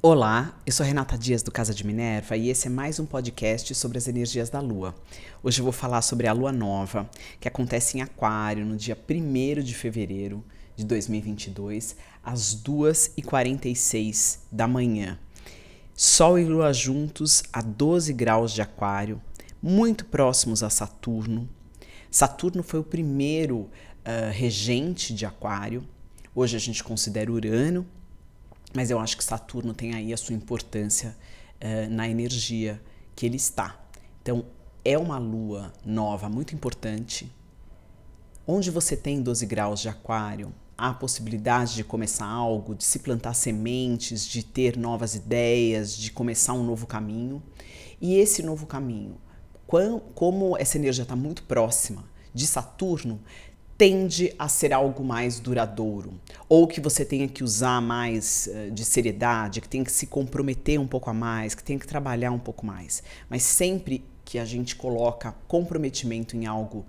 Olá, eu sou Renata Dias do Casa de Minerva e esse é mais um podcast sobre as energias da Lua. Hoje eu vou falar sobre a Lua Nova, que acontece em Aquário no dia 1 de fevereiro de 2022, às 2h46 da manhã. Sol e Lua juntos a 12 graus de Aquário, muito próximos a Saturno. Saturno foi o primeiro uh, regente de Aquário. Hoje a gente considera Urano mas eu acho que Saturno tem aí a sua importância uh, na energia que ele está. Então, é uma lua nova muito importante. Onde você tem 12 graus de Aquário, há a possibilidade de começar algo, de se plantar sementes, de ter novas ideias, de começar um novo caminho. E esse novo caminho, como essa energia está muito próxima de Saturno, tende a ser algo mais duradouro, ou que você tenha que usar mais uh, de seriedade, que tenha que se comprometer um pouco a mais, que tenha que trabalhar um pouco mais. Mas sempre que a gente coloca comprometimento em algo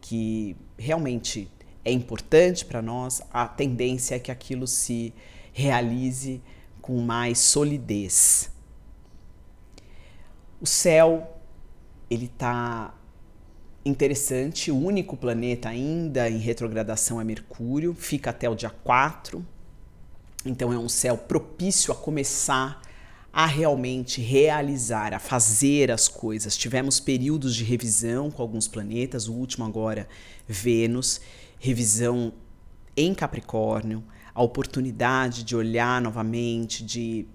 que realmente é importante para nós, a tendência é que aquilo se realize com mais solidez. O céu, ele está interessante, o único planeta ainda em retrogradação é Mercúrio, fica até o dia 4. Então é um céu propício a começar a realmente realizar, a fazer as coisas. Tivemos períodos de revisão com alguns planetas, o último agora, Vênus, revisão em Capricórnio, a oportunidade de olhar novamente, de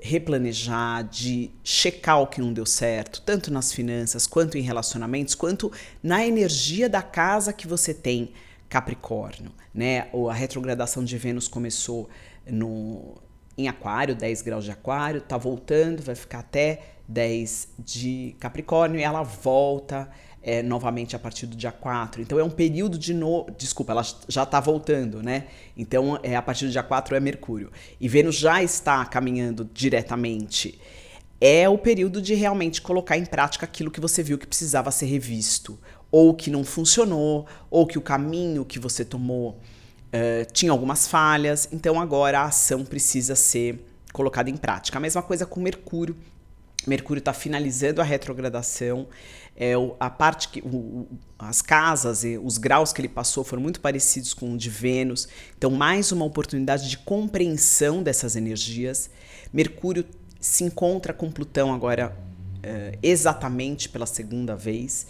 replanejar, de checar o que não deu certo, tanto nas finanças, quanto em relacionamentos, quanto na energia da casa que você tem Capricórnio, né? A retrogradação de Vênus começou no em Aquário, 10 graus de Aquário, tá voltando, vai ficar até 10 de Capricórnio e ela volta é, novamente a partir do dia 4. Então é um período de novo. Desculpa, ela já está voltando, né? Então é a partir do dia 4 é Mercúrio. E Vênus já está caminhando diretamente. É o período de realmente colocar em prática aquilo que você viu que precisava ser revisto, ou que não funcionou, ou que o caminho que você tomou uh, tinha algumas falhas. Então agora a ação precisa ser colocada em prática. A mesma coisa com Mercúrio. Mercúrio está finalizando a retrogradação é, a parte que o, as casas e os graus que ele passou foram muito parecidos com o de Vênus. Então, mais uma oportunidade de compreensão dessas energias. Mercúrio se encontra com Plutão agora é, exatamente pela segunda vez.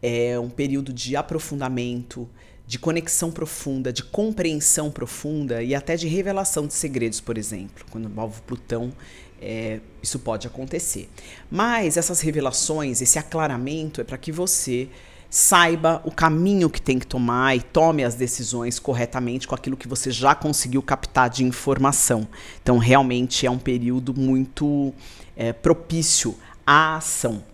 É um período de aprofundamento, de conexão profunda, de compreensão profunda e até de revelação de segredos, por exemplo. Quando envolve Plutão, é, isso pode acontecer. Mas essas revelações, esse aclaramento é para que você saiba o caminho que tem que tomar e tome as decisões corretamente com aquilo que você já conseguiu captar de informação. Então, realmente é um período muito é, propício à ação.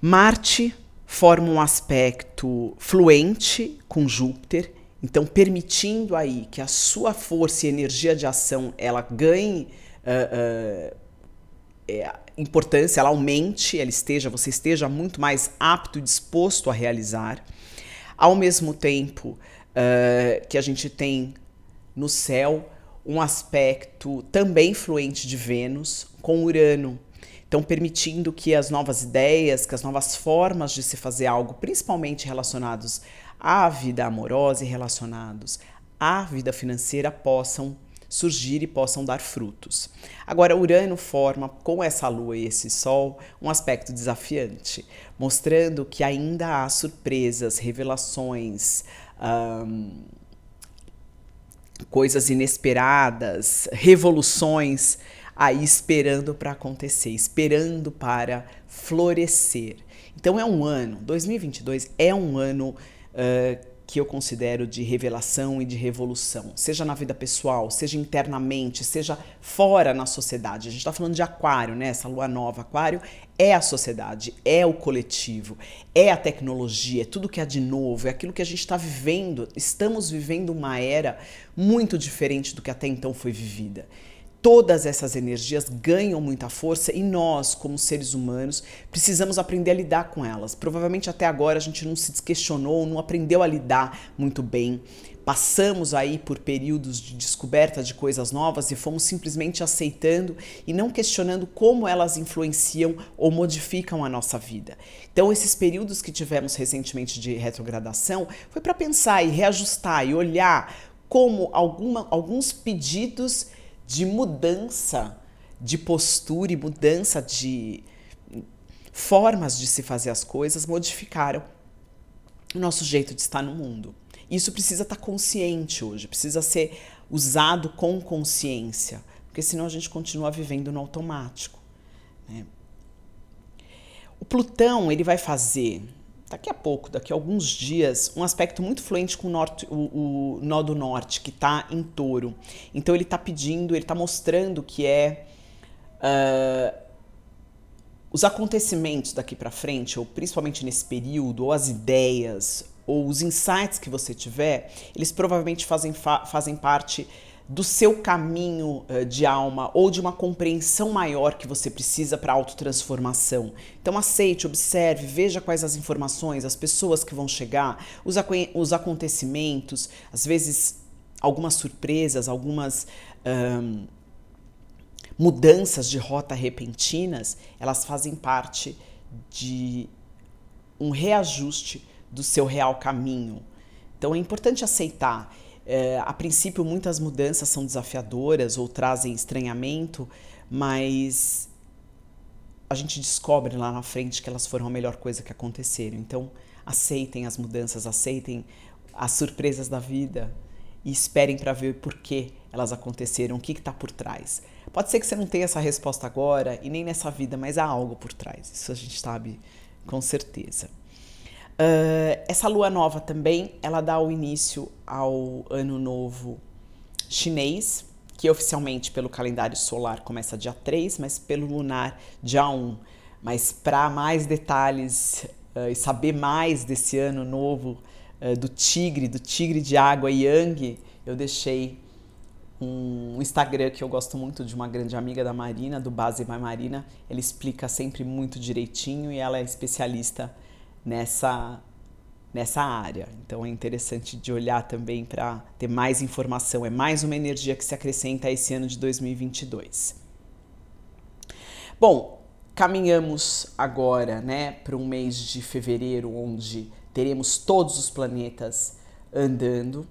Marte forma um aspecto fluente com Júpiter, então permitindo aí que a sua força e energia de ação ela ganhe uh, uh, importância, ela aumente, ela esteja, você esteja muito mais apto e disposto a realizar. Ao mesmo tempo uh, que a gente tem no céu um aspecto também fluente de Vênus com Urano. Então, permitindo que as novas ideias, que as novas formas de se fazer algo, principalmente relacionados à vida amorosa e relacionados à vida financeira, possam surgir e possam dar frutos. Agora, Urano forma, com essa lua e esse sol, um aspecto desafiante, mostrando que ainda há surpresas, revelações, coisas inesperadas, revoluções aí esperando para acontecer, esperando para florescer. Então é um ano, 2022 é um ano uh, que eu considero de revelação e de revolução, seja na vida pessoal, seja internamente, seja fora na sociedade. A gente está falando de aquário, né? Essa lua nova, aquário é a sociedade, é o coletivo, é a tecnologia, é tudo que há de novo, é aquilo que a gente está vivendo. Estamos vivendo uma era muito diferente do que até então foi vivida. Todas essas energias ganham muita força e nós, como seres humanos, precisamos aprender a lidar com elas. Provavelmente até agora a gente não se questionou, não aprendeu a lidar muito bem. Passamos aí por períodos de descoberta de coisas novas e fomos simplesmente aceitando e não questionando como elas influenciam ou modificam a nossa vida. Então, esses períodos que tivemos recentemente de retrogradação foi para pensar e reajustar e olhar como alguma, alguns pedidos de mudança de postura e mudança de formas de se fazer as coisas modificaram o nosso jeito de estar no mundo. Isso precisa estar consciente hoje, precisa ser usado com consciência, porque senão a gente continua vivendo no automático. Né? O Plutão ele vai fazer daqui a pouco, daqui a alguns dias, um aspecto muito fluente com o, norte, o, o nó do norte, que está em touro. Então ele está pedindo, ele está mostrando que é. Uh, os acontecimentos daqui para frente, ou principalmente nesse período, ou as ideias, ou os insights que você tiver, eles provavelmente fazem, fa fazem parte do seu caminho uh, de alma ou de uma compreensão maior que você precisa para autotransformação. Então aceite, observe, veja quais as informações, as pessoas que vão chegar, os, os acontecimentos, às vezes algumas surpresas, algumas um, mudanças de rota repentinas, elas fazem parte de um reajuste do seu real caminho. Então é importante aceitar é, a princípio, muitas mudanças são desafiadoras ou trazem estranhamento, mas a gente descobre lá na frente que elas foram a melhor coisa que aconteceram. Então, aceitem as mudanças, aceitem as surpresas da vida e esperem para ver por que elas aconteceram, o que está por trás. Pode ser que você não tenha essa resposta agora e nem nessa vida, mas há algo por trás. Isso a gente sabe com certeza. Uh, essa lua nova também, ela dá o início ao ano novo chinês, que oficialmente pelo calendário solar começa dia 3, mas pelo lunar dia 1. Mas para mais detalhes uh, e saber mais desse ano novo uh, do tigre, do tigre de água Yang, eu deixei um Instagram que eu gosto muito de uma grande amiga da Marina, do Base by Marina. Ela explica sempre muito direitinho e ela é especialista nessa nessa área. Então é interessante de olhar também para ter mais informação. É mais uma energia que se acrescenta a esse ano de 2022. Bom, caminhamos agora, né, para um mês de fevereiro onde teremos todos os planetas andando.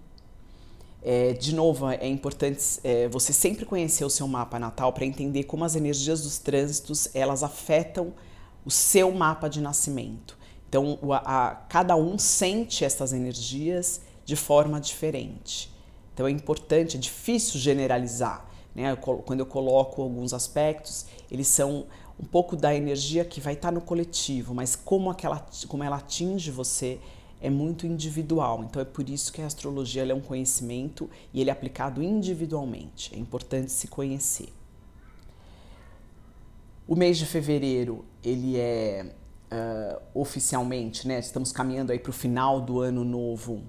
É, de novo, é importante é, você sempre conhecer o seu mapa natal para entender como as energias dos trânsitos elas afetam o seu mapa de nascimento. Então, a, a, cada um sente essas energias de forma diferente. Então, é importante, é difícil generalizar. Né? Eu, quando eu coloco alguns aspectos, eles são um pouco da energia que vai estar no coletivo, mas como, aquela, como ela atinge você é muito individual. Então, é por isso que a astrologia é um conhecimento e ele é aplicado individualmente. É importante se conhecer. O mês de fevereiro, ele é uh, oficialmente, né? Estamos caminhando aí para o final do ano novo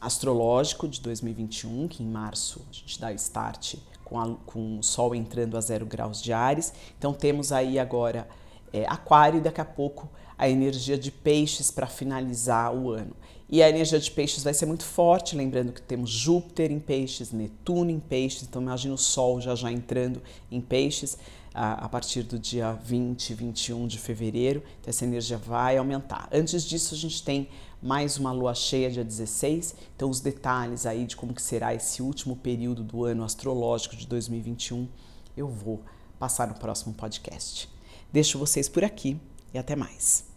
astrológico de 2021, que em março a gente dá start com, a, com o Sol entrando a zero graus de Ares. Então temos aí agora é, Aquário e daqui a pouco a energia de Peixes para finalizar o ano. E a energia de Peixes vai ser muito forte, lembrando que temos Júpiter em Peixes, Netuno em Peixes, então imagina o Sol já já entrando em Peixes a, a partir do dia 20, 21 de fevereiro. Então essa energia vai aumentar. Antes disso, a gente tem mais uma lua cheia dia 16. Então os detalhes aí de como que será esse último período do ano astrológico de 2021, eu vou passar no próximo podcast. Deixo vocês por aqui e até mais.